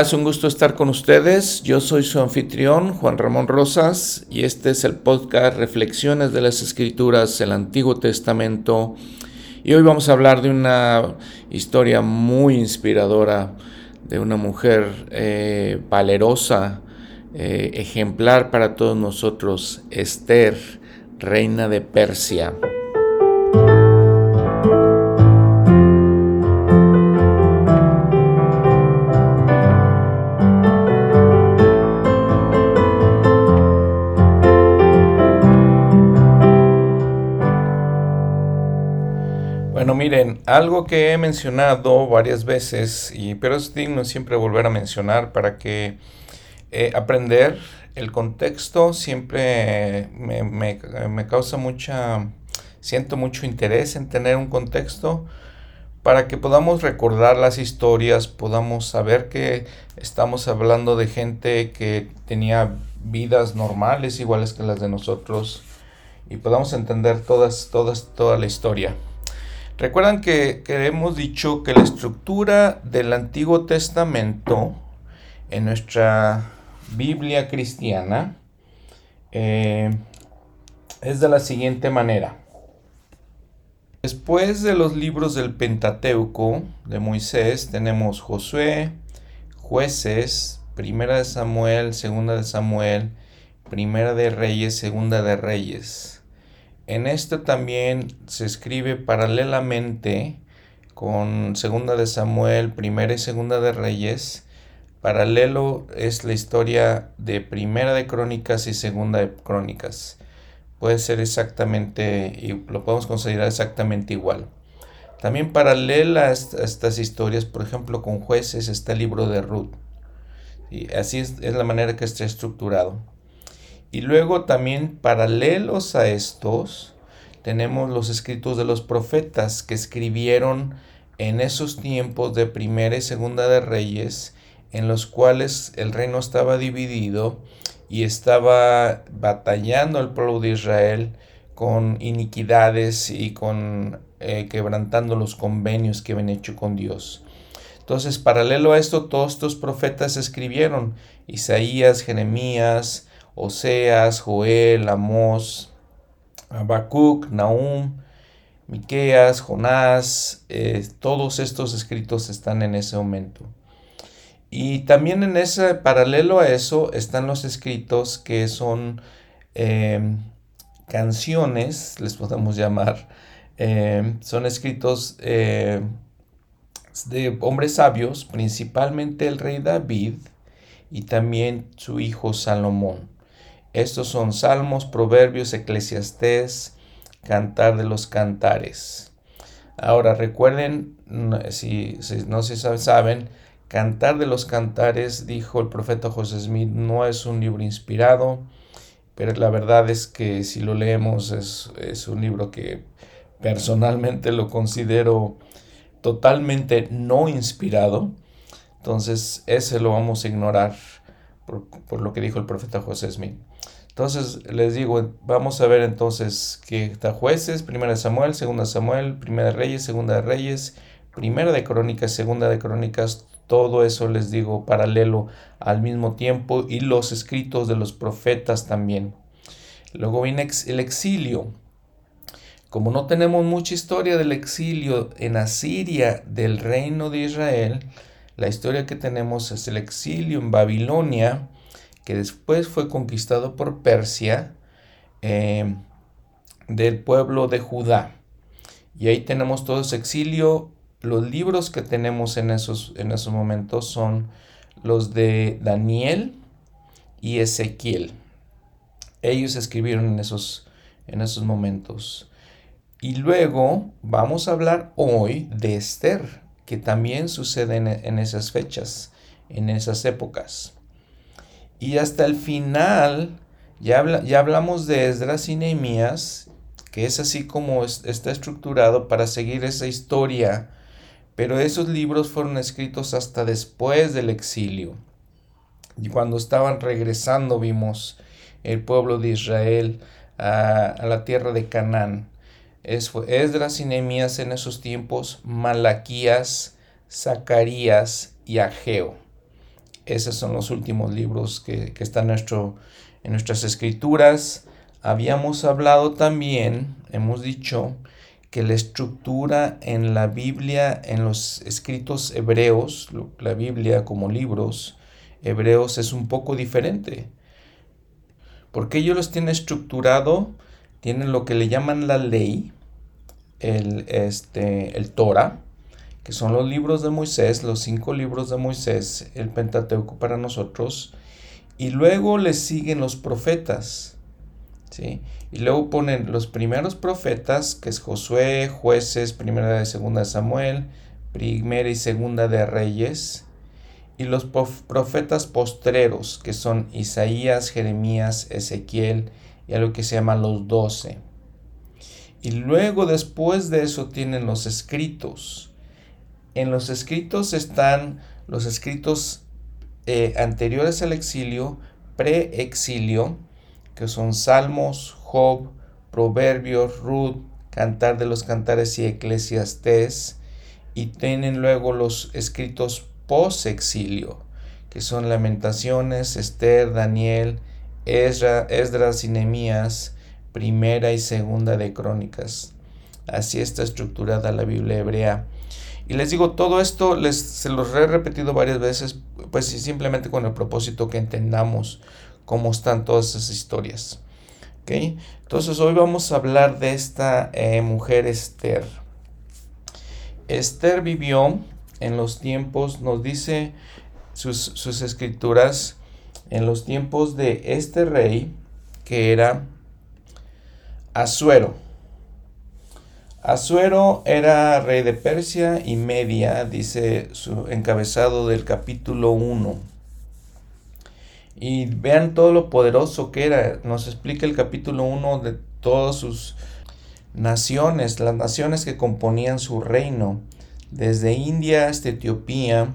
Es un gusto estar con ustedes. Yo soy su anfitrión, Juan Ramón Rosas, y este es el podcast Reflexiones de las Escrituras, el Antiguo Testamento. Y hoy vamos a hablar de una historia muy inspiradora de una mujer eh, valerosa, eh, ejemplar para todos nosotros, Esther, reina de Persia. Algo que he mencionado varias veces, y, pero es digno siempre volver a mencionar para que eh, aprender el contexto siempre me, me, causa mucha, siento mucho interés en tener un contexto para que podamos recordar las historias, podamos saber que estamos hablando de gente que tenía vidas normales iguales que las de nosotros y podamos entender todas, todas, toda la historia. Recuerdan que, hemos dicho que la estructura del Antiguo Testamento en nuestra Biblia cristiana eh, es de la siguiente manera. Después de los libros del Pentateuco de Moisés tenemos Josué, jueces, primera de Samuel, segunda de Samuel, primera de Reyes, segunda de Reyes. En este también se escribe paralelamente con Segunda de Samuel, Primera y Segunda de Reyes. Paralelo es la historia de Primera de Crónicas y Segunda de Crónicas. Puede ser exactamente, y lo podemos considerar exactamente igual. También paralela a estas historias, por ejemplo, con jueces está el libro de Ruth. Y así es, es la manera que está estructurado. Y luego también paralelos a estos tenemos los escritos de los profetas que escribieron en esos tiempos de primera y segunda de reyes en los cuales el reino estaba dividido y estaba batallando el pueblo de Israel con iniquidades y con eh, quebrantando los convenios que habían hecho con Dios. Entonces, paralelo a esto, todos estos profetas escribieron, Isaías, Jeremías, Oseas, Joel, Amós, Habacuc, Nahum, Miqueas, Jonás, eh, todos estos escritos están en ese momento. Y también en ese paralelo a eso están los escritos que son em, canciones, les podemos llamar, em, son escritos eh, de hombres sabios, principalmente el rey David y también su hijo Salomón. Estos son Salmos, Proverbios, Eclesiastés, Cantar de los Cantares. Ahora recuerden, si, no se saben, Cantar de los Cantares, dijo el profeta José Smith, no es un libro inspirado, pero la verdad es que si lo leemos es, es un libro que personalmente lo considero totalmente no inspirado. Entonces ese lo vamos a ignorar por, por lo que dijo el profeta José Smith. Entonces les digo, vamos a ver entonces que está jueces, primera Samuel, segunda Samuel, primera Reyes, segunda de Reyes, primera de Crónicas, segunda de Crónicas, todo eso les digo paralelo al mismo tiempo y los escritos de los profetas también. Luego viene el exilio. Como no tenemos mucha historia del exilio en Asiria del reino de Israel, la historia que tenemos es el exilio en Babilonia, que después fue conquistado por Persia eh, del pueblo de Judá. Y ahí tenemos todo ese exilio. Los libros que tenemos en esos, en esos momentos son los de Daniel y Ezequiel. Ellos escribieron en esos, en esos momentos. Y luego vamos a hablar hoy de Esther, que también sucede en, en esas fechas, en esas épocas. Y hasta el final, ya, ya hablamos de Esdras y Nehemías, que es así como está estructurado para seguir esa historia, pero esos libros fueron escritos hasta después del exilio. Y cuando estaban regresando vimos el pueblo de Israel a, la tierra de Canaán. Es, Esdras y Nehemías en esos tiempos, Malaquías, Zacarías y Ageo. Esos son los últimos libros que, están nuestro, en nuestras escrituras. Habíamos hablado también, hemos dicho, que la estructura en la Biblia, en los escritos hebreos, la Biblia como libros hebreos es un poco diferente. Porque ellos los tienen estructurado, tienen lo que le llaman la ley, el, este, el Torah, que son los libros de Moisés, los cinco libros de Moisés, el Pentateuco para nosotros, y luego le siguen los profetas. ¿sí? Y luego ponen los primeros profetas, que es Josué, jueces, primera y segunda de Samuel, primera y segunda de Reyes, y los profetas postreros, que son Isaías, Jeremías, Ezequiel, y algo que se llama los doce. Y luego después de eso tienen los escritos. En los escritos están los escritos eh, anteriores al exilio, pre-exilio, que son Salmos, Job, Proverbios, Ruth, Cantar de los Cantares y Eclesiastés. Y tienen luego los escritos post-exilio, que son Lamentaciones, Esther, Daniel, Esdras y Nehemías, primera y segunda de Crónicas. Así está estructurada la Biblia hebrea. Y les digo, todo esto les, se los he repetido varias veces, pues simplemente con el propósito que entendamos cómo están todas esas historias. ¿Okay? Entonces hoy vamos a hablar de esta eh, mujer Esther. Esther vivió en los tiempos, nos dice sus, sus escrituras, en los tiempos de este rey, que era Asuero. Asuero era rey de Persia y Media, dice su encabezado del capítulo 1. Y vean todo lo poderoso que era. Nos explica el capítulo 1 de todas sus naciones, las naciones que componían su reino desde India hasta Etiopía,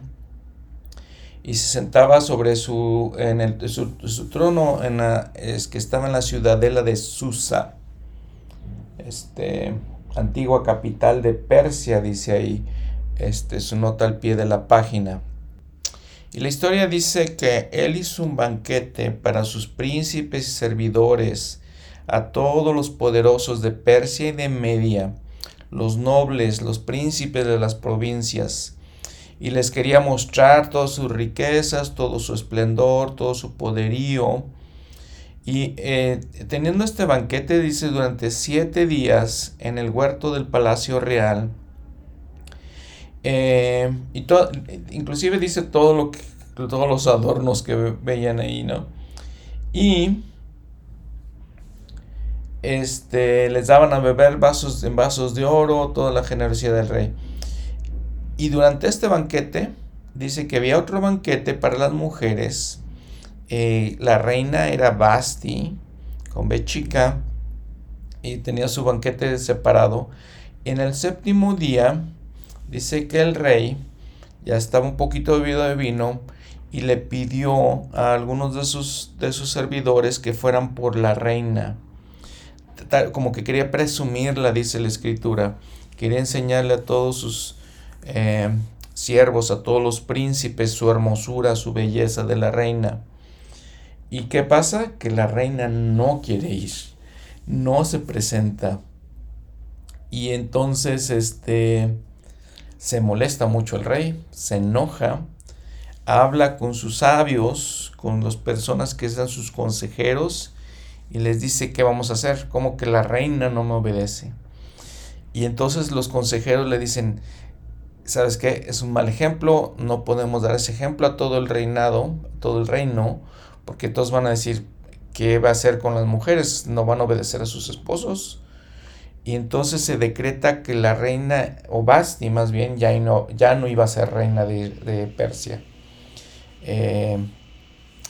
y se sentaba sobre su, en el, su, trono en es que estaba en la ciudadela de Susa, este, antigua capital de Persia, dice ahí este, su nota al pie de la página. Y la historia dice que él hizo un banquete para sus príncipes y servidores, a todos los poderosos de Persia y de Media, los nobles, los príncipes de las provincias, y les quería mostrar todas sus riquezas, todo su esplendor, todo su poderío. Y eh, teniendo este banquete, dice, durante siete días en el huerto del Palacio Real, eh, y todo, inclusive dice todo lo que, todos los adornos que veían ahí, ¿no? Y este, les daban a beber vasos en vasos de oro, toda la generosidad del rey. Y durante este banquete, dice que había otro banquete para las mujeres. La reina era Basti, con B chica, y tenía su banquete separado. En el séptimo día, dice que el rey ya estaba un poquito bebido de vino y le pidió a algunos de sus, de sus servidores que fueran por la reina como que quería presumirla, dice la escritura. Quería enseñarle a todos sus eh, siervos, a todos los príncipes, su hermosura, su belleza de la reina. ¿Y qué pasa? Que la reina no quiere ir, no se presenta. Y entonces este se molesta mucho el rey, se enoja, habla con sus sabios, con las personas que sean sus consejeros y les dice qué vamos a hacer, como que la reina no me obedece. Y entonces los consejeros le dicen, ¿sabes qué? Es un mal ejemplo, no podemos dar ese ejemplo a todo el reinado, todo el reino, porque todos van a decir, ¿qué va a hacer con las mujeres? ¿No van a obedecer a sus esposos? Y entonces se decreta que la reina, o Basti más bien, ya no, ya no iba a ser reina de, Persia. Eh,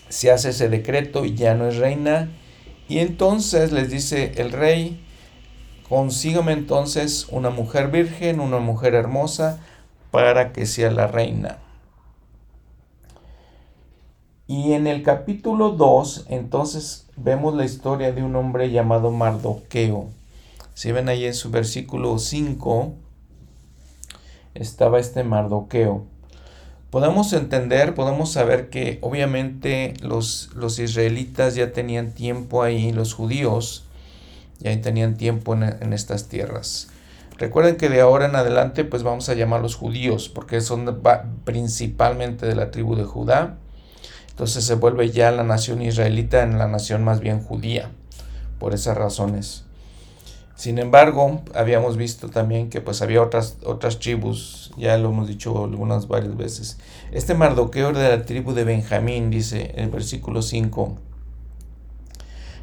se hace ese decreto y ya no es reina y entonces les dice el rey, consígame entonces una mujer virgen, una mujer hermosa, para que sea la reina. Y en el capítulo 2, entonces vemos la historia de un hombre llamado Mardoqueo. Si ven ahí en su versículo 5, estaba este Mardoqueo. podemos entender, podemos saber que obviamente los, los israelitas ya tenían tiempo ahí, los judíos ya tenían tiempo en, en, estas tierras. Recuerden que de ahora en adelante pues vamos a llamarlos judíos porque son principalmente de la tribu de Judá. Entonces se vuelve ya la nación israelita en la nación más bien judía por esas razones. Sin embargo, habíamos visto también que pues había otras, otras tribus, ya lo hemos dicho algunas varias veces. Este Mardoqueo de la tribu de Benjamín, dice en el versículo 5,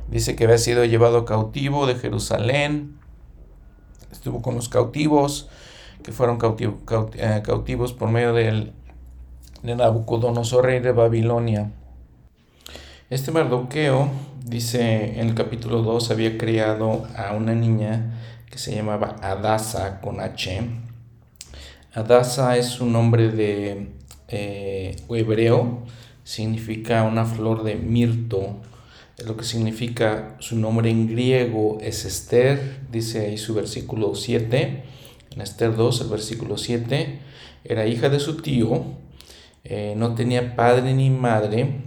dice que había sido llevado cautivo de Jerusalén, estuvo con los cautivos, que fueron eh, cautivos por medio del, de Nabucodonosor, rey de Babilonia. Este Mardoqueo, dice en el capítulo 2, había criado a una niña que se llamaba Adasa con H. Adasa es un nombre de eh, hebreo, significa una flor de mirto, lo que significa su nombre en griego es Esther, dice ahí su versículo 7, en Esther 2, el versículo 7, era hija de su tío, eh, no tenía padre ni madre,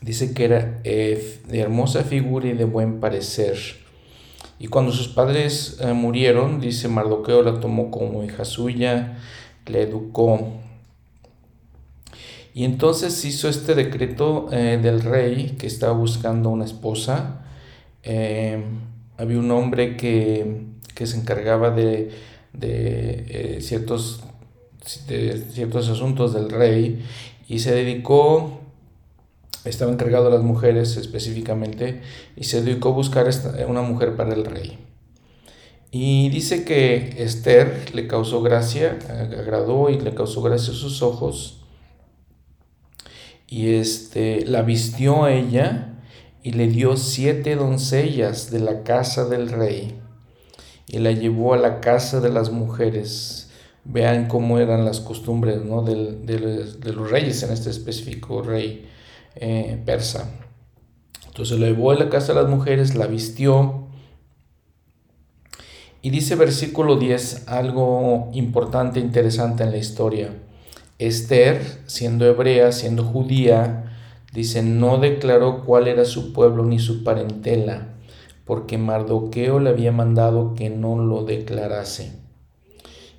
dice que era eh, de hermosa figura y de buen parecer. Y cuando sus padres eh, murieron, dice Mardoqueo la tomó como hija suya, le educó. Y entonces hizo este decreto del rey que estaba buscando una esposa. había un hombre que, se encargaba de, de ciertos, de ciertos asuntos del rey y se dedicó estaba encargado a las mujeres específicamente y se dedicó a buscar una mujer para el rey. Y dice que Esther le causó gracia, agradó y le causó gracia a sus ojos. Y este, la vistió a ella y le dio siete doncellas de la casa del rey y la llevó a la casa de las mujeres. Vean cómo eran las costumbres ¿no? de, de los reyes, en este específico rey eh, persa. Entonces lo llevó a la casa de las mujeres, la vistió. Y dice versículo 10 algo importante, interesante en la historia. Esther, siendo hebrea, siendo judía, dice, no declaró cuál era su pueblo ni su parentela, porque Mardoqueo le había mandado que no lo declarase.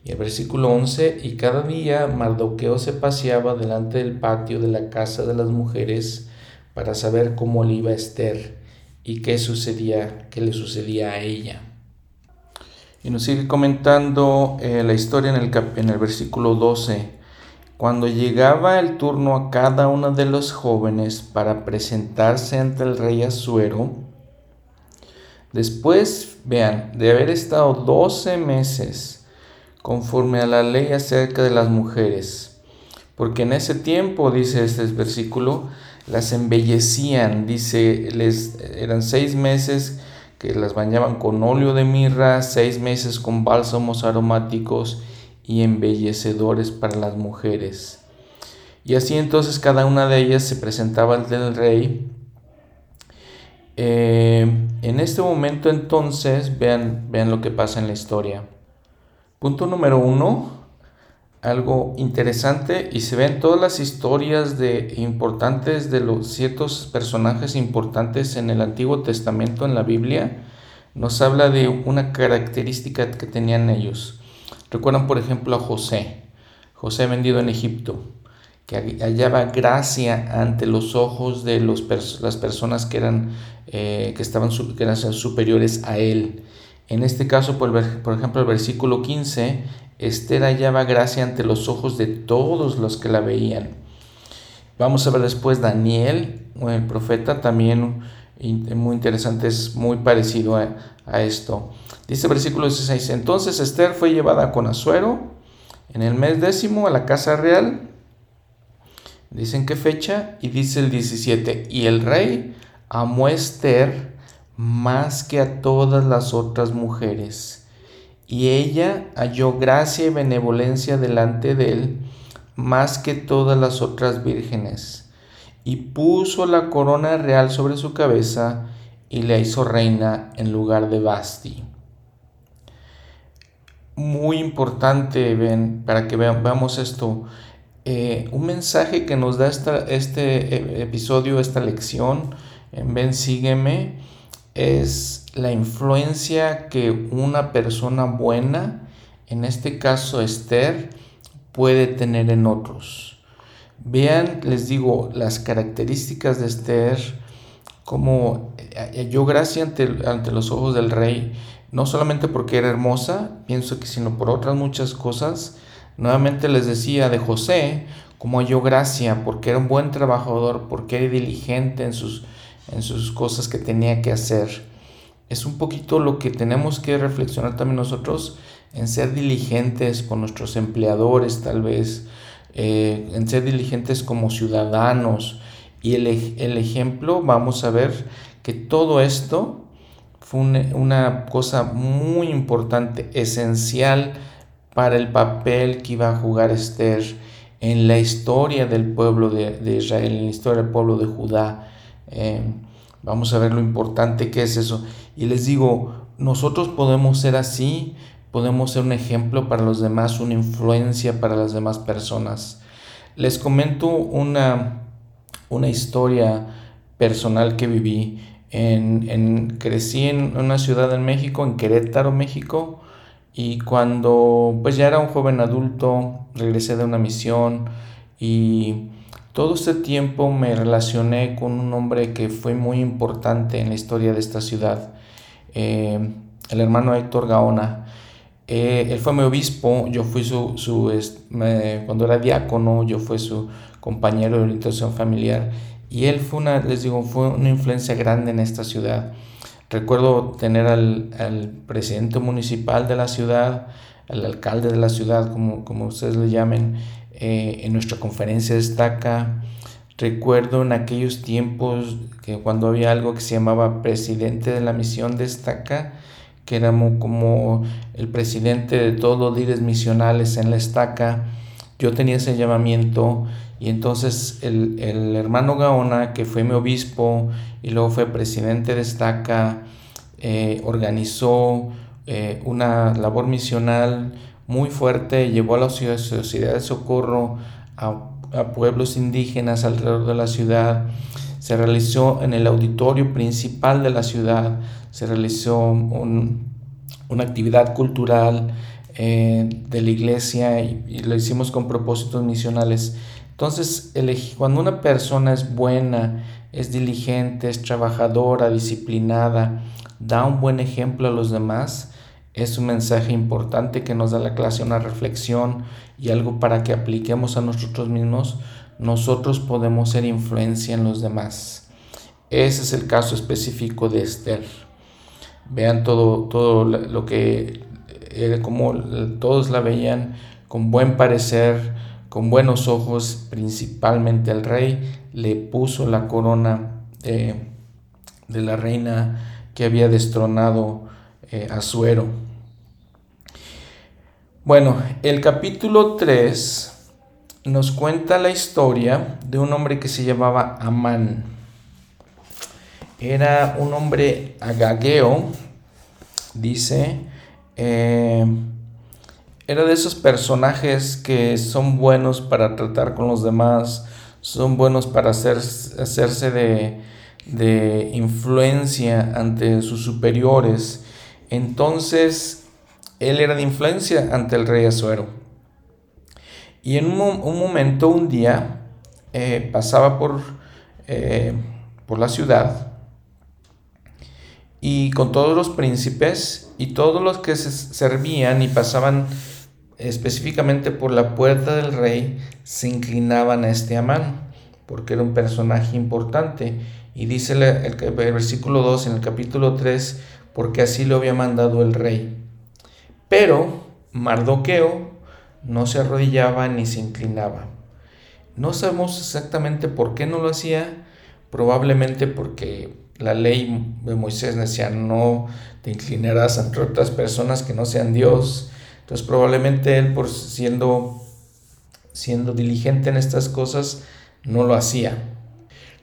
Y el versículo 11, y cada día Mardoqueo se paseaba delante del patio de la casa de las mujeres para saber cómo le iba a Esther y qué sucedía, qué le sucedía a ella. Y nos sigue comentando eh, la historia en el, en el versículo 12. Cuando llegaba el turno a cada uno de los jóvenes para presentarse ante el rey Azuero, después, vean, de haber estado 12 meses conforme a la ley acerca de las mujeres. Porque en ese tiempo, dice este versículo, las embellecían, dice, les, eran seis meses que las bañaban con óleo de mirra, seis meses con bálsamos aromáticos y embellecedores para las mujeres. Y así entonces cada una de ellas se presentaba ante el rey. Eh, en este momento entonces, vean, vean lo que pasa en la historia. Punto número uno, algo interesante y se ven todas las historias de importantes de los ciertos personajes importantes en el Antiguo Testamento en la Biblia nos habla de una característica que tenían ellos. Recuerdan por ejemplo a José, José vendido en Egipto, que hallaba gracia ante los ojos de las personas que eran eh, que estaban que eran superiores a él en este caso, por, ejemplo, el versículo 15, Esther hallaba gracia ante los ojos de todos los que la veían. Vamos a ver después Daniel, el profeta, también muy interesante, es muy parecido a, esto. Dice el versículo 16, entonces Esther fue llevada con Azuero en el mes décimo a la casa real. Dicen qué fecha y dice el 17, y el rey amó a Esther más que a todas las otras mujeres, y ella halló gracia y benevolencia delante de él más que todas las otras vírgenes, y puso la corona real sobre su cabeza y la hizo reina en lugar de Basti. Muy importante, ven, para que veamos esto. eh, un mensaje que nos da este e, episodio, esta lección en Ven Sígueme, es la influencia que una persona buena, en este caso Esther, puede tener en otros. Vean, les digo, las características de Esther, como eh, yo gracia ante, ante los ojos del rey, no solamente porque era hermosa, pienso que sino por otras muchas cosas. Nuevamente les decía de José, como halló gracia, porque era un buen trabajador, porque era diligente en sus, en sus cosas que tenía que hacer. Es un poquito lo que tenemos que reflexionar también nosotros en ser diligentes con nuestros empleadores tal vez, eh, en ser diligentes como ciudadanos. Y el, el ejemplo, vamos a ver que todo esto fue una, cosa muy importante, esencial para el papel que iba a jugar Esther en la historia del pueblo de, Israel, en la historia del pueblo de Judá. Eh, vamos a ver lo importante que es eso. Y les digo, nosotros podemos ser así, podemos ser un ejemplo para los demás, una influencia para las demás personas. Les comento una, una historia personal que viví. En, crecí en una ciudad en México, en Querétaro, México, y cuando pues ya era un joven adulto, regresé de una misión y todo este tiempo me relacioné con un hombre que fue muy importante en la historia de esta ciudad, eh, el hermano Héctor Gaona. Eh, él fue mi obispo, yo fui su, su cuando era diácono, yo fui su compañero de orientación familiar y él fue una, les digo, fue una influencia grande en esta ciudad. Recuerdo tener al, al presidente municipal de la ciudad, al alcalde de la ciudad, como, como ustedes le llamen, eh, en nuestra conferencia destaca. Recuerdo en aquellos tiempos que cuando había algo que se llamaba presidente de la misión destaca, que era como el presidente de todos los líderes misionales en la estaca, yo tenía ese llamamiento y entonces el, hermano Gaona, que fue mi obispo y luego fue presidente de Estaca, eh, organizó eh, una labor misional muy fuerte, llevó a la sociedad de socorro a, pueblos indígenas alrededor de la ciudad. Se realizó en el auditorio principal de la ciudad, se realizó una actividad cultural eh, de la iglesia y, y, lo hicimos con propósitos misionales. Entonces, cuando una persona es buena, es diligente, es trabajadora, disciplinada, da un buen ejemplo a los demás, es un mensaje importante que nos da la clase, una reflexión y algo para que apliquemos a nosotros mismos, nosotros podemos ser influencia en los demás. Ese es el caso específico de Esther. Vean todo, todo lo que, eh, como todos la veían con buen parecer, con buenos ojos, principalmente el rey, le puso la corona de la reina que había destronado eh, a Suero. Bueno, el capítulo 3 nos cuenta la historia de un hombre que se llamaba Amán. Era un hombre agageo, dice, eh, era de esos personajes que son buenos para tratar con los demás, son buenos para hacer, hacerse de, de influencia ante sus superiores. Entonces, él era de influencia ante el rey Azuero. Y en un, momento, un día, eh, pasaba por, eh, por la ciudad y con todos los príncipes y todos los que se servían y pasaban específicamente por la puerta del rey, se inclinaban a este Amán, porque era un personaje importante. Y dice el, el, versículo 2 en el capítulo 3, porque así lo había mandado el rey. Pero Mardoqueo no se arrodillaba ni se inclinaba. No sabemos exactamente por qué no lo hacía, probablemente porque la ley de Moisés decía no te inclinarás ante otras personas que no sean Dios entonces probablemente él por siendo, siendo diligente en estas cosas no lo hacía.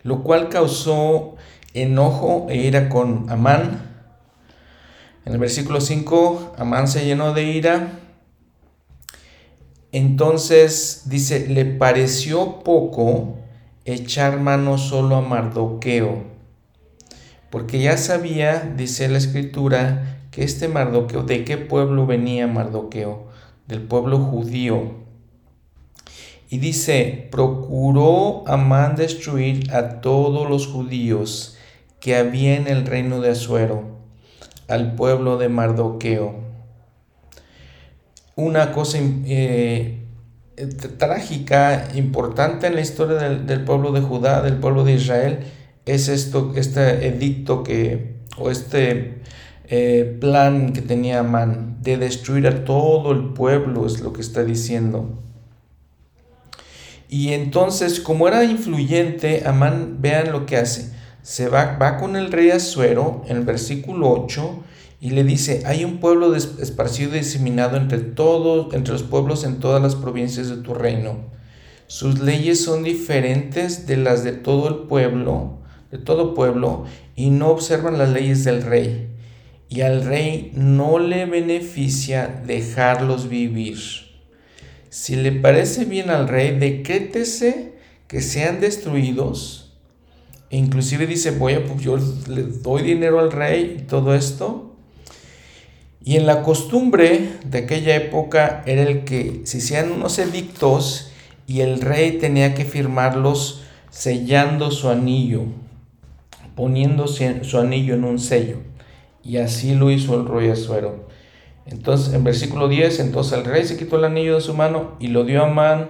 Lo cual causó enojo e ira con Amán. En el versículo 5, Amán se llenó de ira Entonces dice, le pareció poco echar mano solo a Mardoqueo, porque ya sabía, dice la escritura, que este Mardoqueo, ¿de qué pueblo venía Mardoqueo? Del pueblo judío. Y dice, procuró Amán destruir a todos los judíos que había en el reino de Azuero, al pueblo de Mardoqueo una cosa eh, trágica, importante en la historia del, pueblo de Judá, del pueblo de Israel, es esto, este edicto que, o este eh, plan que tenía Amán de destruir a todo el pueblo, es lo que está diciendo. Y entonces, como era influyente, Amán, vean lo que hace. Se va, va con el rey Azuero en el versículo 8 y le dice, hay un pueblo esparcido y diseminado entre todos, entre los pueblos en todas las provincias de tu reino. Sus leyes son diferentes de las de todo el pueblo, de todo pueblo, y no observan las leyes del rey. Y al rey no le beneficia dejarlos vivir. Si le parece bien al rey, decrétese que sean destruidos. E inclusive dice, voy a, pues, yo le doy dinero al rey y todo esto y en la costumbre de aquella época era el que se hacían unos edictos y el rey tenía que firmarlos sellando su anillo, poniendo su anillo en un sello. Y así lo hizo el rey Azuero. Entonces, en versículo 10, entonces el rey se quitó el anillo de su mano y lo dio a Man,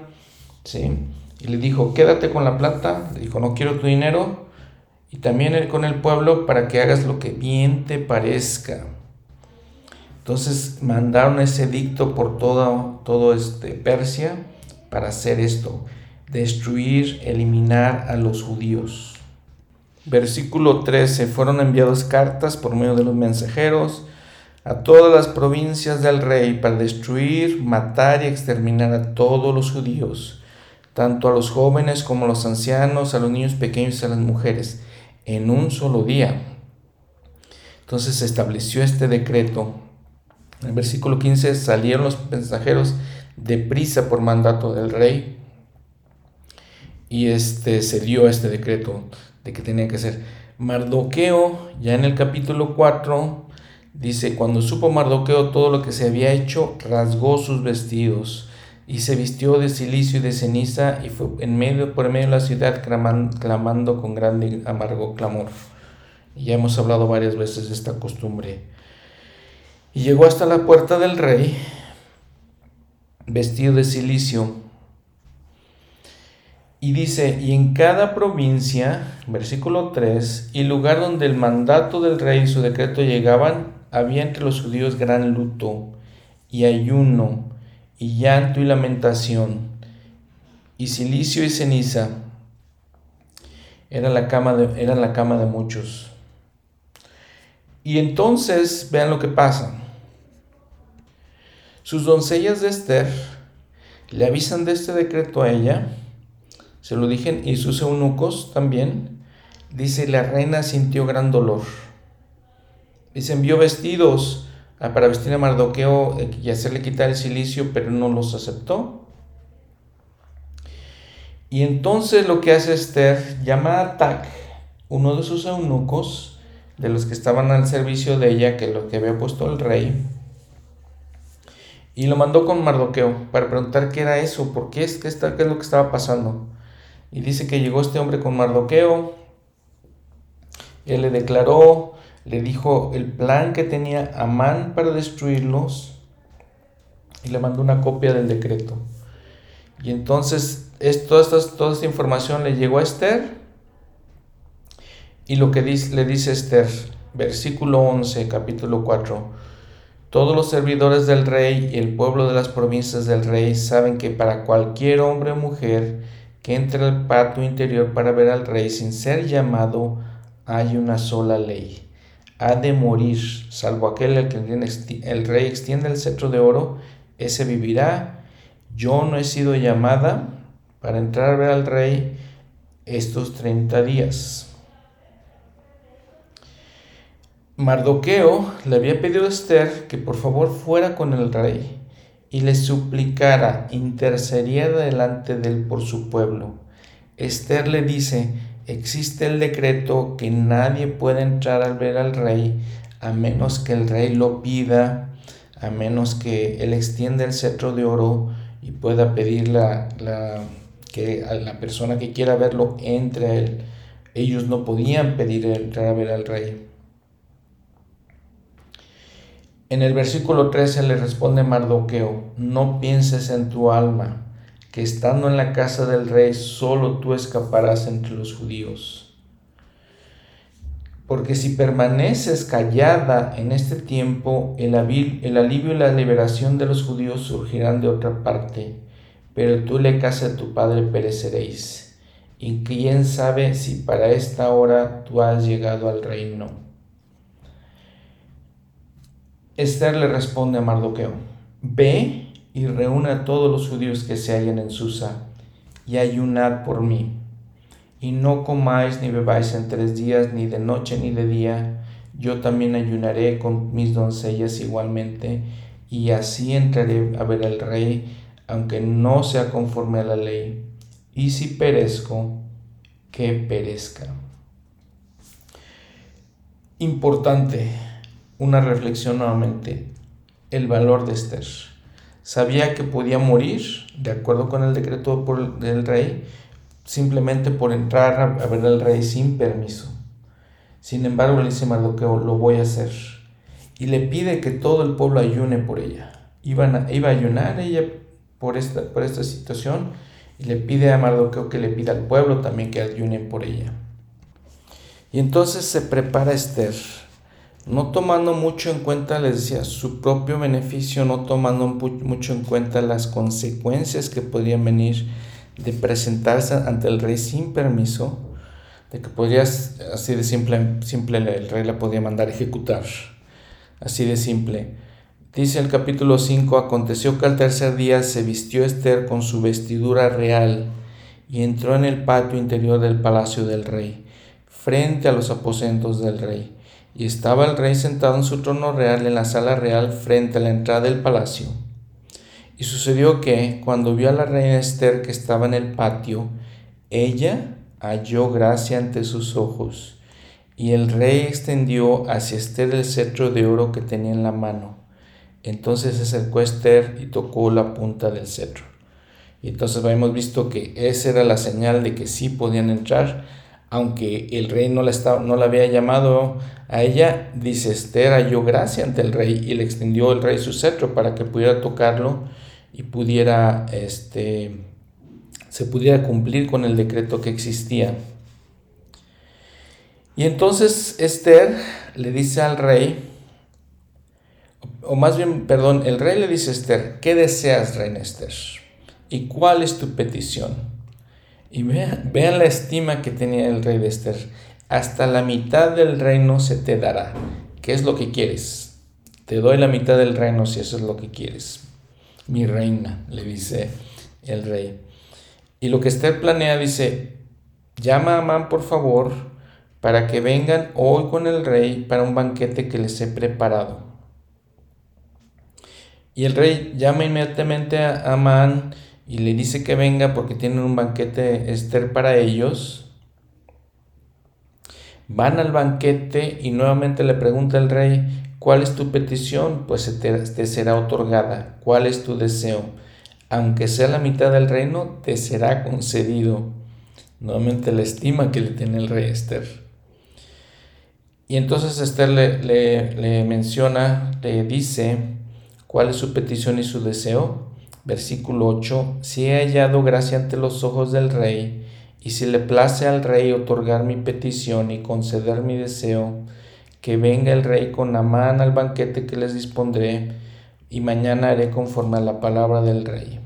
¿sí? Y le dijo, quédate con la plata. Le dijo, no quiero tu dinero. Y también con el pueblo para que hagas lo que bien te parezca. Entonces mandaron ese dicto por todo, todo este Persia para hacer esto, destruir, eliminar a los judíos. Versículo 13, fueron enviadas cartas por medio de los mensajeros a todas las provincias del rey para destruir, matar y exterminar a todos los judíos, tanto a los jóvenes como a los ancianos, a los niños pequeños y a las mujeres, en un solo día. Entonces se estableció este decreto en el versículo 15 salieron los mensajeros deprisa por mandato del rey y este se dio este decreto de que tenía que ser. Mardoqueo, ya en el capítulo 4, dice, cuando supo Mardoqueo todo lo que se había hecho, rasgó sus vestidos y se vistió de silicio y de ceniza y fue en medio, por medio de la ciudad clamando, clamando con grande amargo clamor. Y ya hemos hablado varias veces de esta costumbre y llegó hasta la puerta del rey, vestido de silicio. Y dice, y en cada provincia, versículo 3, y lugar donde el mandato del rey y su decreto llegaban, había entre los judíos gran luto y ayuno y llanto y lamentación y silicio y ceniza. Era la cama de, la cama de muchos. Y entonces, vean lo que pasa. Sus doncellas de Esther le avisan de este decreto a ella, se lo dije, y sus eunucos también. Dice, la reina sintió gran dolor. Dice, envió vestidos para vestir a Mardoqueo eh, y hacerle quitar el silicio, pero no los aceptó. Y entonces lo que hace Esther, llama a Tac, uno de sus eunucos, de los que estaban al servicio de ella, que lo que había puesto el rey, y lo mandó con Mardoqueo para preguntar qué era eso, por qué, es, qué, es lo que estaba pasando. Y dice que llegó este hombre con Mardoqueo. Él le declaró, le dijo el plan que tenía Amán para destruirlos y le mandó una copia del decreto. Y entonces es, toda, esta, toda esta información le llegó a Esther. Y lo que dice, le dice Esther, versículo 11, capítulo 4. Todos los servidores del rey y el pueblo de las provincias del rey saben que para cualquier hombre o mujer que entre al patio interior para ver al rey sin ser llamado, hay una sola ley. Ha de morir, salvo aquel al que el rey extiende el cetro de oro, ese vivirá. Yo no he sido llamada para entrar a ver al rey estos 30 días. Mardoqueo le había pedido a Esther que por favor fuera con el rey y le suplicara, intercediera delante de él por su pueblo. Esther le dice, existe el decreto que nadie puede entrar al ver al rey a menos que el rey lo pida, a menos que él extienda el cetro de oro y pueda pedir la, que a la persona que quiera verlo entre a él. Ellos no podían pedir entrar a ver al rey. En el versículo 13 le responde Mardoqueo, no pienses en tu alma, que estando en la casa del rey solo tú escaparás entre los judíos. Porque si permaneces callada en este tiempo, el, el alivio y la liberación de los judíos surgirán de otra parte, pero tú le casa a tu padre pereceréis. Y quién sabe si para esta hora tú has llegado al reino. Esther le responde a Mardoqueo, ve y reúne a todos los judíos que se hallen en Susa y ayunad por mí. Y no comáis ni bebáis en tres días, ni de noche ni de día. Yo también ayunaré con mis doncellas igualmente, y así entraré a ver al rey, aunque no sea conforme a la ley. Y si perezco, que perezca. Importante una reflexión nuevamente, el valor de Esther. Sabía que podía morir, de acuerdo con el decreto del rey, simplemente por entrar a, ver al rey sin permiso. Sin embargo, le dice Mardoqueo, lo voy a hacer. Y le pide que todo el pueblo ayune por ella. Iba a ayunar ella por esta, por esta situación y le pide a Mardoqueo que le pida al pueblo también que ayunen por ella. Y entonces se prepara Esther no tomando mucho en cuenta, les decía, su propio beneficio, no tomando mucho en cuenta las consecuencias que podrían venir de presentarse ante el rey sin permiso, de que podrías, así de simple, simple el rey la podía mandar ejecutar, así de simple. Dice el capítulo 5, aconteció que al tercer día se vistió Esther con su vestidura real y entró en el patio interior del palacio del rey, frente a los aposentos del rey y estaba el rey sentado en su trono real en la sala real frente a la entrada del palacio. Y sucedió que, cuando vio a la reina Esther que estaba en el patio, ella halló gracia ante sus ojos, y el rey extendió hacia Esther el cetro de oro que tenía en la mano. Entonces se acercó Esther y tocó la punta del cetro. Y entonces habíamos visto que esa era la señal de que sí podían entrar, aunque el rey no la, estaba, no la había llamado a ella, dice Esther halló gracia ante el rey y le extendió el rey su cetro para que pudiera tocarlo y pudiera, este, se pudiera cumplir con el decreto que existía. Y entonces Esther le dice al rey, o más bien, perdón, el rey le dice a Esther, ¿qué deseas, reina Esther? ¿Y cuál es tu petición? Y vean, la estima que tenía el rey de Esther. Hasta la mitad del reino se te dará. ¿Qué es lo que quieres? Te doy la mitad del reino si eso es lo que quieres. Mi reina, le dice el rey. Y lo que Esther planea dice, llama a Amán por favor para que vengan hoy con el rey para un banquete que les he preparado. Y el rey llama inmediatamente a Amán y le dice que venga porque tienen un banquete Esther para ellos. Van al banquete y nuevamente le pregunta el rey, ¿cuál es tu petición? Pues te, será otorgada. ¿Cuál es tu deseo? Aunque sea la mitad del reino, te será concedido. Nuevamente la estima que le tiene el rey Esther. Y entonces Esther le, le menciona, le dice cuál es su petición y su deseo versículo 8, si he hallado gracia ante los ojos del rey, y si le place al rey otorgar mi petición y conceder mi deseo, que venga el rey con Amán al banquete que les dispondré, y mañana haré conforme a la palabra del rey.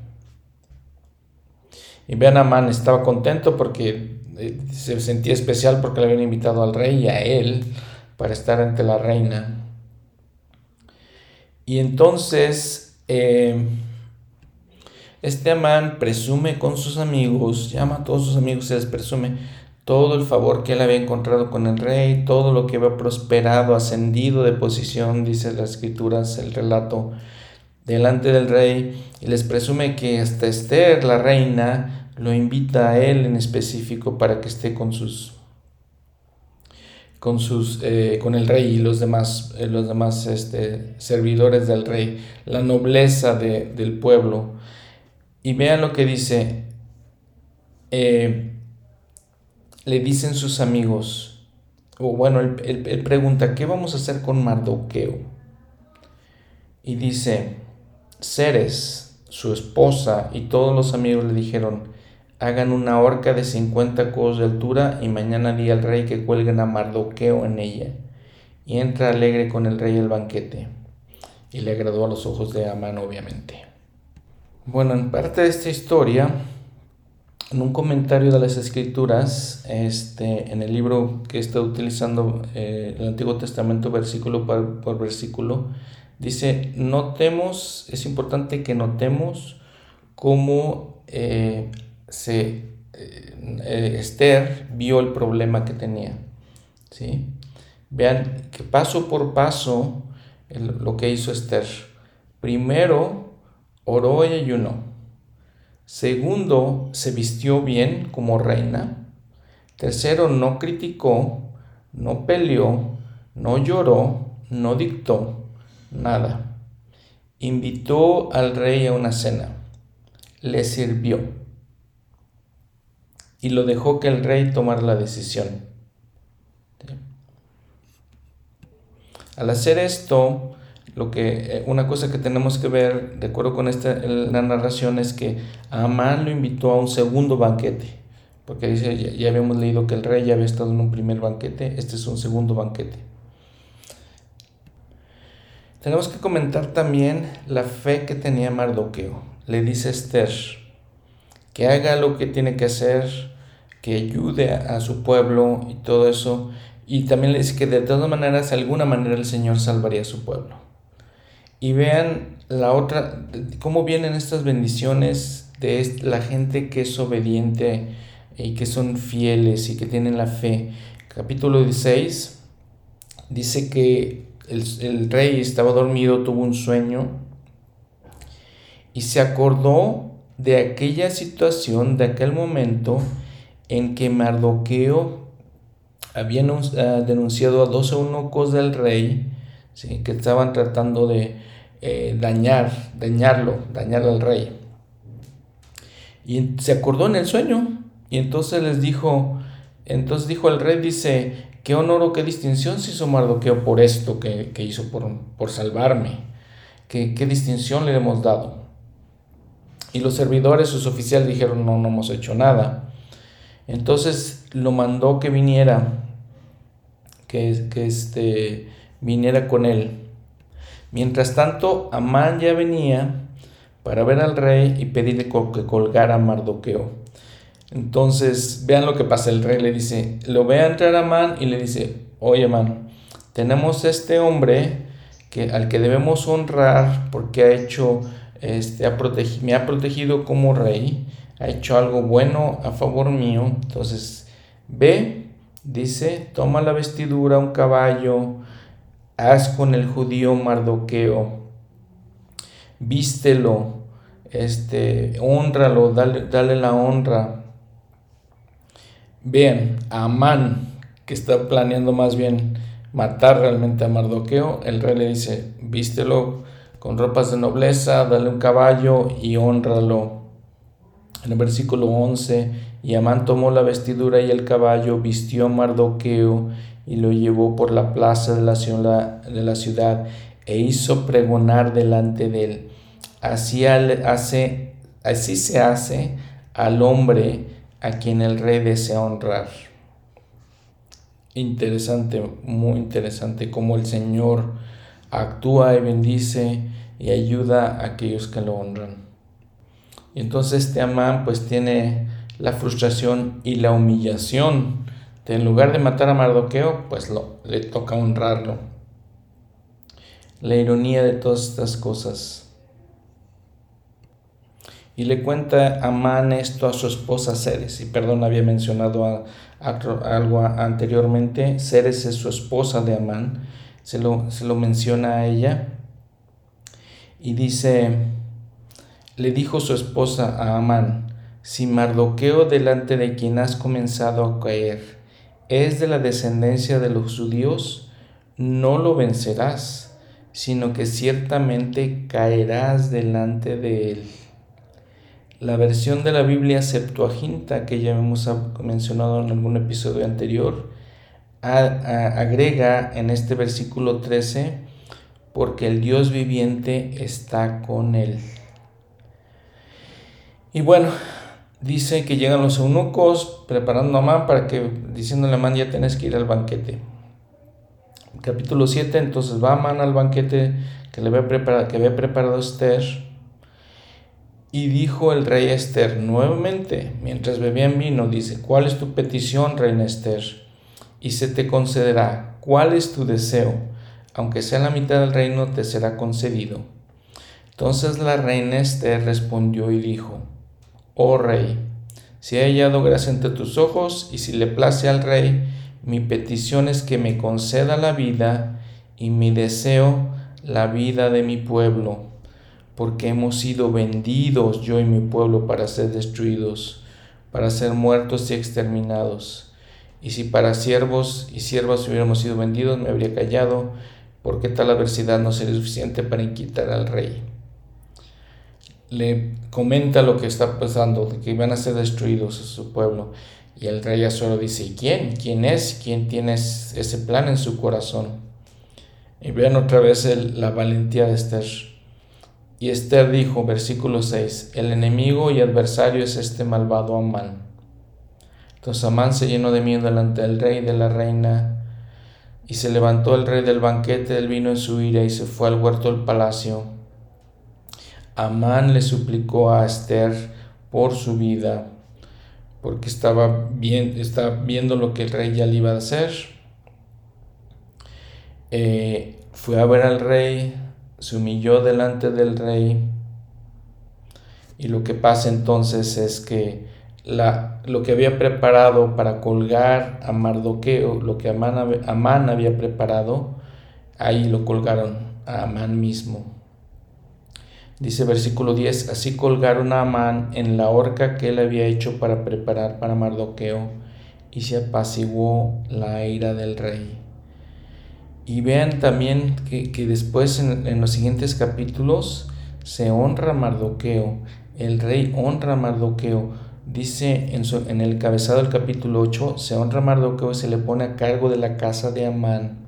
Y vean, Amán estaba contento porque eh, se sentía especial porque le habían invitado al rey y a él para estar ante la reina. Y entonces, eh, este Amán presume con sus amigos, llama a todos sus amigos y les presume todo el favor que él había encontrado con el rey, todo lo que había prosperado, ascendido de posición, dice las escrituras, el relato, delante del rey. Y les presume que hasta Esther, la reina, lo invita a él en específico para que esté con sus con sus eh, con el rey y los demás eh, los demás este, servidores del rey. La nobleza del pueblo y vean lo que dice eh, le dicen sus amigos o bueno él, él pregunta qué vamos a hacer con Mardoqueo y dice Ceres su esposa y todos los amigos le dijeron hagan una horca de 50 codos de altura y mañana di al rey que cuelguen a Mardoqueo en ella. Y entra alegre con el rey el banquete. Y le agradó a los ojos de Amán, obviamente. Bueno, en parte de esta historia, en un comentario de las escrituras, este, en el libro que está utilizando eh, el Antiguo Testamento versículo por, por versículo, dice, notemos, es importante que notemos cómo eh, se, eh, Esther vio el problema que tenía. ¿sí? Vean que paso por paso lo que hizo Esther. Primero, oró y ayunó. Segundo, se vistió bien como reina. Tercero, no criticó, no peleó, no lloró, no dictó nada. Invitó al rey a una cena. Le sirvió y lo dejó que el rey tomara la decisión. Al hacer esto, lo que, eh, una cosa que tenemos que ver, de acuerdo con esta, la narración, es que Amán lo invitó a un segundo banquete. Porque dice, ya, ya habíamos leído que el rey ya había estado en un primer banquete, este es un segundo banquete. Tenemos que comentar también la fe que tenía Mardoqueo. Le dice Esther, que haga lo que tiene que hacer, que ayude a, su pueblo y todo eso. Y también le dice que de todas maneras, de alguna manera el Señor salvaría a su pueblo. Y vean la otra, cómo vienen estas bendiciones de la gente que es obediente y que son fieles y que tienen la fe. Capítulo 16 dice que el, el rey estaba dormido, tuvo un sueño y se acordó de aquella situación, de aquel momento en que Mardoqueo había ah, denunciado a dos eunucos del rey que estaban tratando de eh, dañar, dañarlo, dañar al rey. Y se acordó en el sueño y entonces les dijo, entonces dijo el rey, dice, qué honor o qué distinción se hizo Mardoqueo por esto que, hizo, por, por salvarme, ¿Qué, qué distinción le hemos dado. Y los servidores, sus oficiales dijeron, no, no hemos hecho nada. Entonces lo mandó que viniera, que, que este, viniera con él. Mientras tanto, Amán ya venía para ver al rey y pedirle que colgara a Mardoqueo. Entonces, vean lo que pasa. El rey le dice, lo ve a entrar a Amán y le dice, oye Amán, tenemos este hombre que, al que debemos honrar porque ha hecho este, me ha protegido como rey, ha hecho algo bueno a favor mío. Entonces, ve, dice, toma la vestidura, un caballo, haz con el judío Mardoqueo, vístelo, este, honralo, dale, dale la honra. Vean, Amán, que está planeando más bien matar realmente a Mardoqueo, el rey le dice, vístelo con ropas de nobleza, dale un caballo y honralo. En el versículo 11, y Amán tomó la vestidura y el caballo, vistió a Mardoqueo y lo llevó por la plaza de la ciudad, de la ciudad e hizo pregonar delante de él. Así, hace, así se hace al hombre a quien el rey desea honrar. Interesante, muy interesante cómo el Señor actúa y bendice y ayuda a aquellos que lo honran. Y entonces este Amán pues tiene la frustración y la humillación en lugar de matar a Mardoqueo, pues lo, le toca honrarlo. La ironía de todas estas cosas. Y le cuenta Amán esto a su esposa Ceres. Y perdón, había mencionado algo anteriormente. Ceres es su esposa de Amán se lo, menciona a ella. Y dice, le dijo su esposa a Amán, si Mardoqueo delante de quien has comenzado a caer es de la descendencia de los judíos, no lo vencerás, sino que ciertamente caerás delante de él. La versión de la Biblia Septuaginta que ya hemos mencionado en algún episodio anterior agrega en este versículo 13, porque el Dios viviente está con él. Y bueno, dice que llegan los eunucos preparando a Amán para que, diciéndole a Amán, ya tienes que ir al banquete. Capítulo 7, entonces va Amán al banquete que le había preparado, que preparado Esther y dijo el rey Esther nuevamente, mientras bebían vino, dice, ¿cuál es tu petición, reina Esther? Y se te concederá, ¿cuál es tu deseo? Aunque sea la mitad del reino, te será concedido. Entonces la reina Esther respondió y dijo, Oh rey, si he hallado gracia entre tus ojos, y si le place al rey, mi petición es que me conceda la vida, y mi deseo la vida de mi pueblo porque hemos sido vendidos yo y mi pueblo para ser destruidos, para ser muertos y exterminados. Y si para siervos y siervas hubiéramos sido vendidos, me habría callado, porque tal adversidad no sería suficiente para inquietar al rey. Le comenta lo que está pasando, de que van a ser destruidos su pueblo. Y el rey Azuero dice, ¿y quién? ¿Quién es? ¿Quién tiene ese plan en su corazón? Y vean otra vez la valentía de Esther y Esther dijo, versículo 6, el enemigo y adversario es este malvado Amán. Entonces Amán se llenó de miedo delante del rey y de la reina, y se levantó el rey del banquete del vino en su ira y se fue al huerto del palacio. Amán le suplicó a Esther por su vida, porque estaba, bien, estaba viendo lo que el rey ya le iba a hacer. Eh, fue a ver al rey, se humilló delante del rey. Y lo que pasa entonces es que la, lo que había preparado para colgar a Mardoqueo, lo que Amán, Amán había preparado, ahí lo colgaron a Amán mismo. Dice versículo 10, así colgaron a Amán en la horca que él había hecho para preparar para Mardoqueo, y se apaciguó la ira del rey. Y vean también que, después en, los siguientes capítulos se honra a Mardoqueo, el rey honra a Mardoqueo. Dice en, en el cabezado del capítulo 8, se honra a Mardoqueo y se le pone a cargo de la casa de Amán.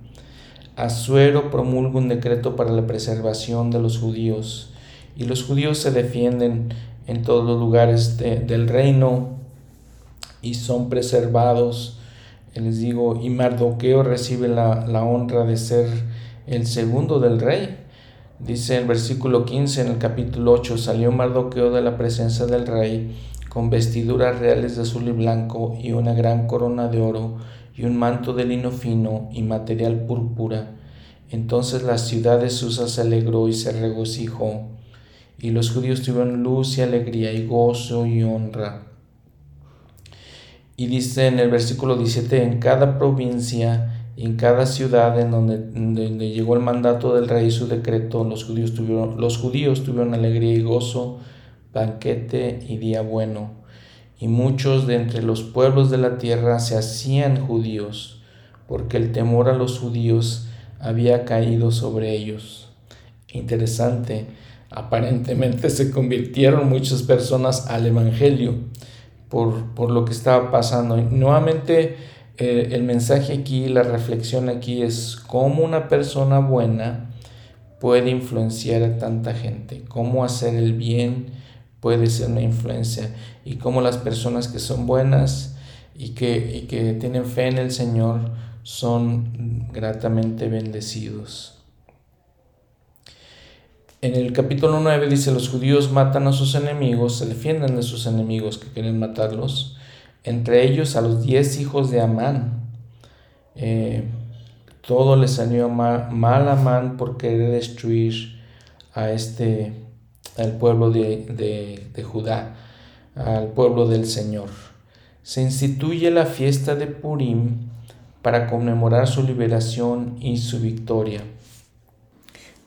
Asuero promulga un decreto para la preservación de los judíos y los judíos se defienden en todos los lugares del reino y son preservados les digo, y Mardoqueo recibe la, la, honra de ser el segundo del rey. Dice el versículo 15 en el capítulo 8, salió Mardoqueo de la presencia del rey con vestiduras reales de azul y blanco y una gran corona de oro y un manto de lino fino y material púrpura. Entonces la ciudad de Susa se alegró y se regocijó, y los judíos tuvieron luz y alegría y gozo y honra. Y dice en el versículo 17, en cada provincia en cada ciudad en donde, donde, llegó el mandato del rey y su decreto, los judíos, tuvieron, los judíos tuvieron alegría y gozo, banquete y día bueno. Y muchos de entre los pueblos de la tierra se hacían judíos, porque el temor a los judíos había caído sobre ellos. Interesante, aparentemente se convirtieron muchas personas al Evangelio por, lo que estaba pasando. nuevamente, eh, el mensaje aquí, la reflexión aquí es cómo una persona buena puede influenciar a tanta gente, cómo hacer el bien puede ser una influencia y cómo las personas que son buenas y que, y que tienen fe en el Señor son gratamente bendecidos. En el capítulo 9 dice, los judíos matan a sus enemigos, se defienden de sus enemigos que quieren matarlos, entre ellos a los diez hijos de Amán. Eh, todo le salió mal a Amán por querer destruir a este, al pueblo de, de Judá, al pueblo del Señor. Se instituye la fiesta de Purim para conmemorar su liberación y su victoria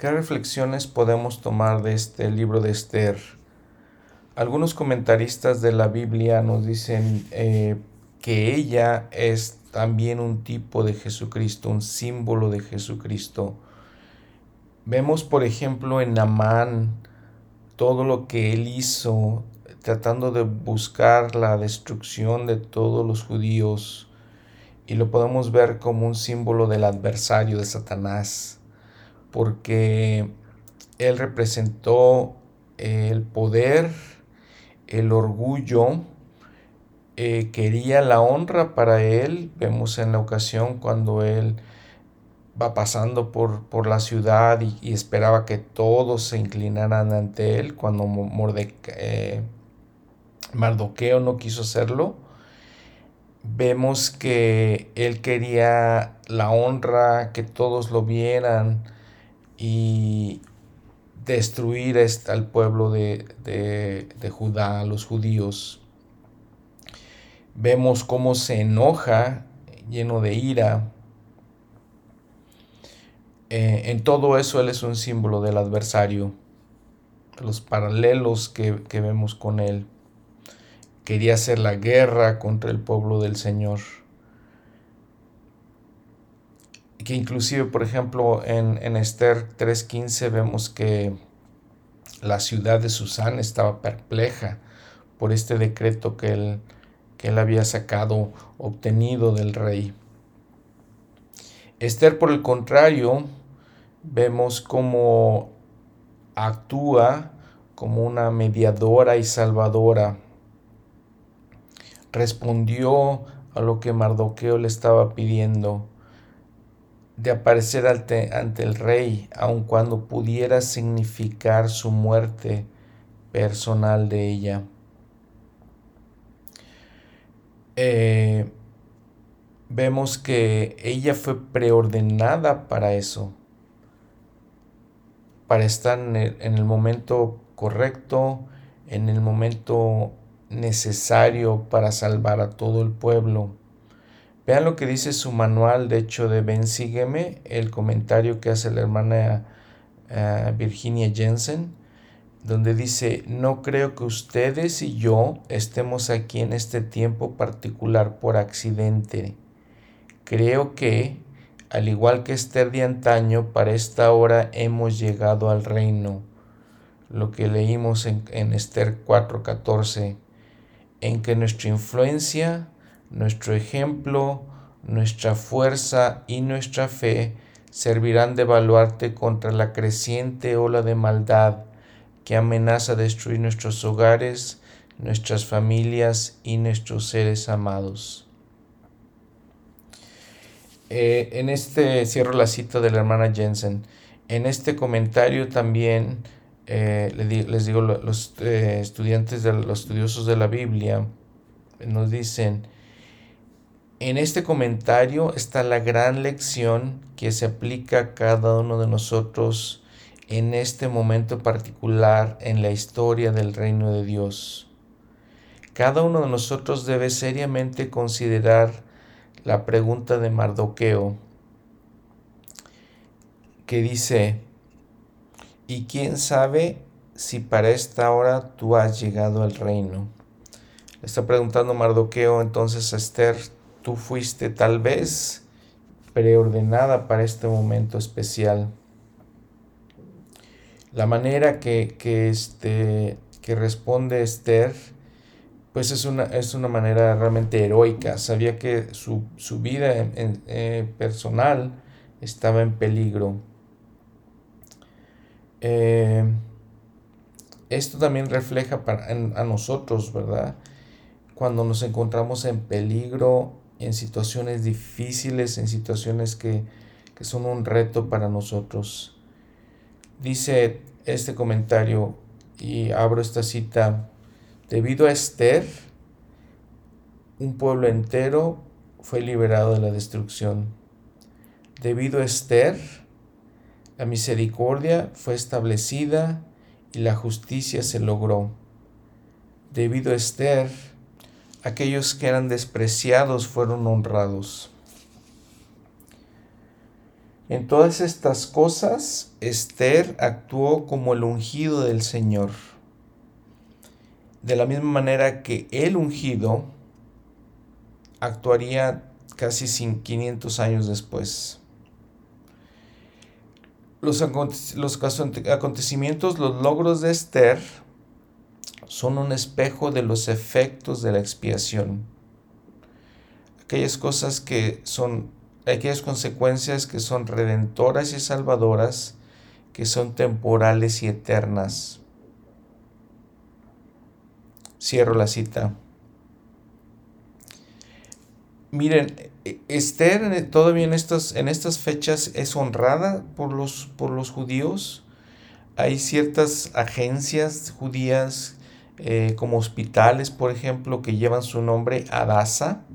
¿Qué reflexiones podemos tomar de este libro de Esther? Algunos comentaristas de la Biblia nos dicen eh, que ella es también un tipo de Jesucristo, un símbolo de Jesucristo. Vemos, por ejemplo, en Amán todo lo que él hizo tratando de buscar la destrucción de todos los judíos y lo podemos ver como un símbolo del adversario de Satanás, porque él representó el poder, el orgullo, eh, quería la honra para él. Vemos en la ocasión cuando él va pasando por, por la ciudad y, esperaba que todos se inclinaran ante él, cuando eh, Mardoqueo no quiso hacerlo. Vemos que él quería la honra, que todos lo vieran y destruir al pueblo de, de, de Judá, los judíos. Vemos cómo se enoja, lleno de ira. Eh, en todo eso Él es un símbolo del adversario, los paralelos que, que vemos con Él. Quería hacer la guerra contra el pueblo del Señor que inclusive, por ejemplo, en, en Esther 3.15 vemos que la ciudad de Susán estaba perpleja por este decreto que él, que él había sacado, obtenido del rey. Esther, por el contrario, vemos cómo actúa como una mediadora y salvadora. Respondió a lo que Mardoqueo le estaba pidiendo de aparecer ante, ante, el rey, aun cuando pudiera significar su muerte personal de ella. Eh, vemos que ella fue preordenada para eso, para estar en el, momento correcto, en el momento necesario para salvar a todo el pueblo. Vean lo que dice su manual, de hecho, de Ven Sígueme, el comentario que hace la hermana eh, Virginia Jensen donde dice, no creo que ustedes y yo estemos aquí en este tiempo particular por accidente. Creo que, al igual que Esther de antaño, para esta hora hemos llegado al reino. Lo que leímos en, en Esther 4:14, en que nuestra influencia, nuestro ejemplo, nuestra fuerza y nuestra fe servirán de baluarte contra la creciente ola de maldad que amenaza destruir nuestros hogares, nuestras familias y nuestros seres amados. Eh, en este cierro la cita de la hermana Jensen. En este comentario también eh, les digo, los eh, estudiantes, de, los estudiosos de la Biblia nos dicen, en este comentario está la gran lección que se aplica a cada uno de nosotros en este momento particular en la historia del reino de Dios. Cada uno de nosotros debe seriamente considerar la pregunta de Mardoqueo, que dice, ¿y quién sabe si para esta hora tú has llegado al reino? Le está preguntando Mardoqueo entonces a Esther, tú fuiste tal vez preordenada para este momento especial la manera que, que, este, que responde Esther, pues es una, es una manera realmente heroica. Sabía que su, vida eh, personal estaba en peligro. Eh, esto también refleja para, a nosotros, ¿verdad? Cuando nos encontramos en peligro, en situaciones difíciles, en situaciones que, que son un reto para nosotros. Dice este comentario y abro esta cita, debido a Esther, un pueblo entero fue liberado de la destrucción. Debido a Esther, la misericordia fue establecida y la justicia se logró. Debido a Esther, aquellos que eran despreciados fueron honrados. En todas estas cosas, Esther actuó como el ungido del Señor. De la misma manera que el ungido actuaría casi 500 años después. Los, acontecimientos, los logros de Esther son un espejo de los efectos de la expiación. Aquellas cosas que son, aquellas consecuencias que son redentoras y salvadoras, que son temporales y eternas. Cierro la cita. Miren, e, Esther todavía en estas, en estas fechas es honrada por los, por los judíos. Hay ciertas agencias judías eh, como hospitales, por ejemplo, que llevan su nombre Adasa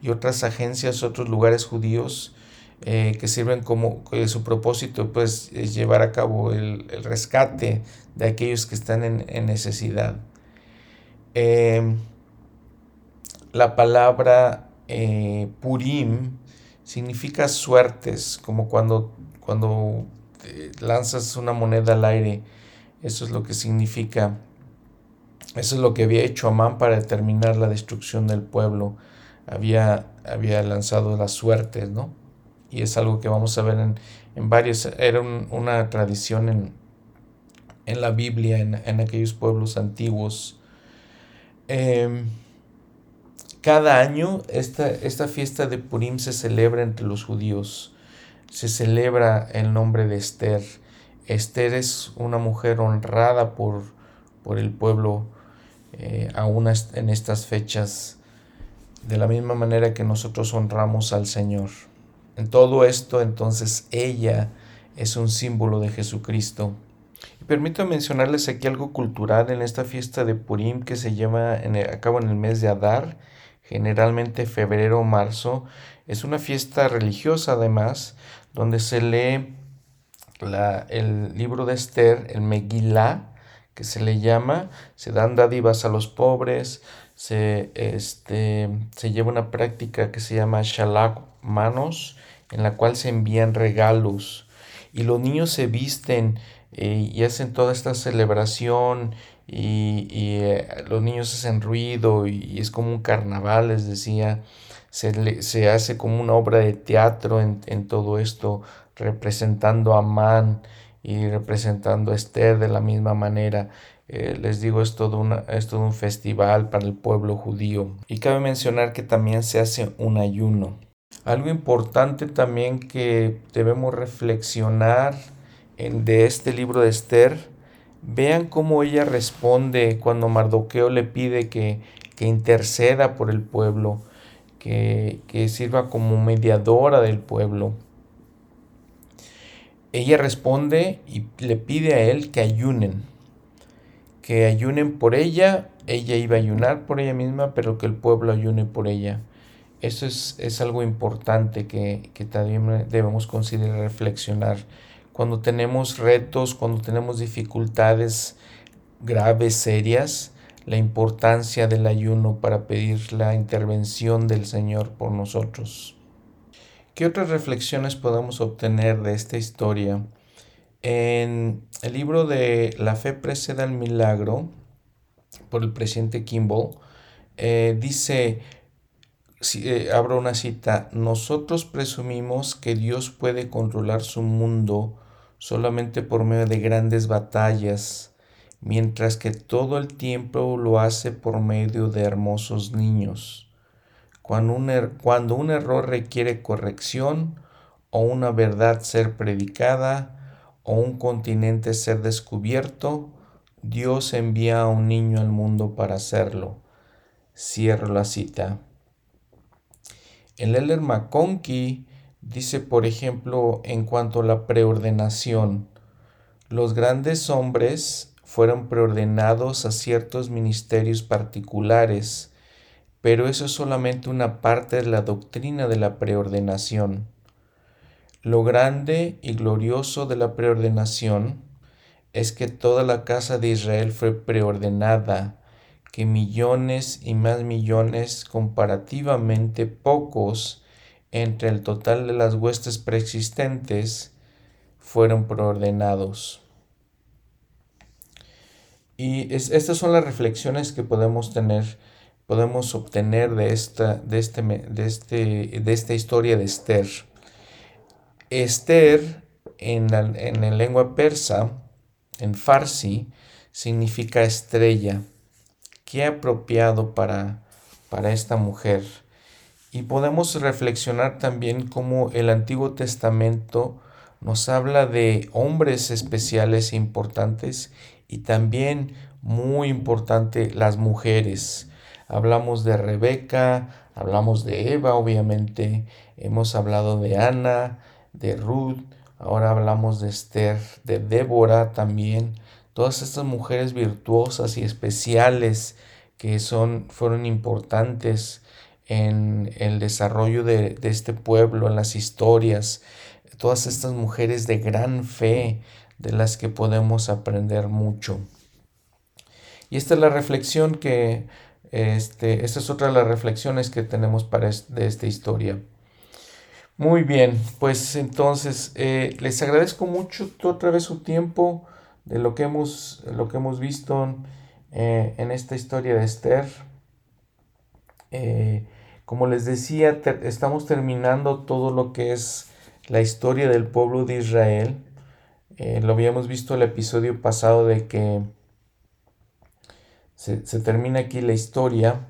y otras agencias, otros lugares judíos eh, que sirven como su propósito pues es llevar a cabo el, rescate de aquellos que están en, necesidad. Em, la palabra eh, Purim significa suertes, como cuando, cuando lanzas una moneda al aire. Eso es lo que significa. Eso es lo que había hecho Amán para determinar la destrucción del pueblo. Había, había lanzado las suertes, ¿no? Y es algo que vamos a ver en, en varios. Era una tradición en, en, la Biblia, en, en aquellos pueblos antiguos. Eh, cada año esta, esta fiesta de Purim se celebra entre los judíos. Se celebra el nombre de Esther. Esther es una mujer honrada por, por el pueblo eh, aún en estas fechas, de la misma manera que nosotros honramos al Señor. En todo esto, entonces, ella es un símbolo de Jesucristo. Y permito mencionarles aquí algo cultural en esta fiesta de Purim que se llama en el, acabo en el mes de Adar generalmente febrero o marzo. Es una fiesta religiosa además, donde se lee la, el libro de Esther, el Megillah, que se le llama, se dan dádivas a los pobres, se, este, se lleva una práctica que se llama Shalak Manos, en la cual se envían regalos. Y los niños se visten eh, y hacen toda esta celebración y, eh, los niños hacen ruido y, es como un carnaval, les decía, se, se hace como una obra de teatro en, todo esto, representando a Man y representando a Esther de la misma manera. Eh, les digo, es todo, una, es todo un festival para el pueblo judío. Y cabe mencionar que también se hace un ayuno. Algo importante también que debemos reflexionar en, de este libro de Esther Vean cómo ella responde cuando Mardoqueo le pide que, que interceda por el pueblo, que, que sirva como mediadora del pueblo. Ella responde y le pide a él que ayunen, que ayunen por ella, ella iba a ayunar por ella misma, pero que el pueblo ayune por ella. Eso es, es algo importante que, que también debemos considerar reflexionar cuando tenemos retos, cuando tenemos dificultades graves, serias, la importancia del ayuno para pedir la intervención del Señor por nosotros. ¿Qué otras reflexiones podemos obtener de esta historia? En el libro de La fe precede al milagro, por el presidente Kimball, eh, dice, eh, abro una cita, nosotros presumimos que Dios puede controlar su mundo solamente por medio de grandes batallas, mientras que todo el tiempo lo hace por medio de hermosos niños. Cuando un, er, cuando un error requiere corrección, o una verdad ser predicada, o un continente ser descubierto, Dios envía a un niño al mundo para hacerlo. Cierro la cita. El Elder McConkie Dice, por ejemplo, en cuanto a la preordenación, los grandes hombres fueron preordenados a ciertos ministerios particulares, pero eso es solamente una parte de la doctrina de la preordenación. Lo grande y glorioso de la preordenación es que toda la casa de Israel fue preordenada, que millones y más millones comparativamente pocos entre el total de las huestes preexistentes fueron preordenados. Y estas son las reflexiones que podemos tener, podemos obtener de esta, de este, de este, de esta historia de Esther. Esther en la, en lengua persa, en farsi, significa estrella. Qué apropiado para, para esta mujer. Y podemos reflexionar también cómo el Antiguo Testamento nos habla de hombres especiales e importantes y también muy importante las mujeres. Hablamos de Rebeca, hablamos de Eva, obviamente, hemos hablado de Ana, de Ruth, ahora hablamos de Esther, de Débora también, todas estas mujeres virtuosas y especiales que son, fueron importantes en el desarrollo de, de este pueblo, en las historias, todas estas mujeres de gran fe, de las que podemos aprender mucho. Y esta es la reflexión que, este, esta es otra de las reflexiones que tenemos para de esta historia. Muy bien, pues entonces eh, les agradezco mucho otra vez su tiempo de lo que hemos, lo que hemos visto eh, en esta historia de Esther. Eh, como les decía, estamos terminando todo lo que es la historia del pueblo de Israel. Eh, lo habíamos visto el episodio pasado de que se, termina aquí la historia,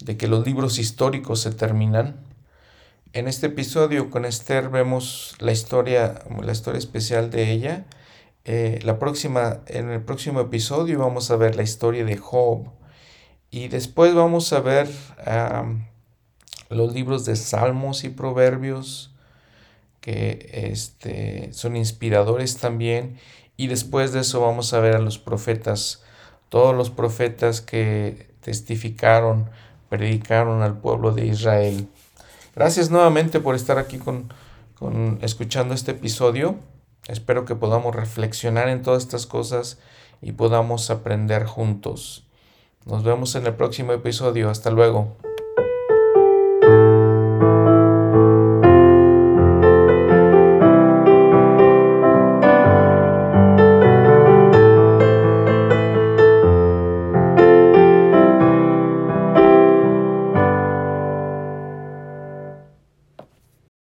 de que los libros históricos se terminan. En este episodio con Esther vemos la historia, la historia especial de ella. Eh, la próxima, en el próximo episodio vamos a ver la historia de Job. Y después vamos a ver los libros de Salmos y Proverbios que este, son inspiradores también. Y después de eso vamos a ver a los profetas, todos los profetas que testificaron, predicaron al pueblo de Israel. Gracias nuevamente por estar aquí con, con escuchando este episodio. Espero que podamos reflexionar en todas estas cosas y podamos aprender juntos. Nos vemos en el próximo episodio. Hasta luego.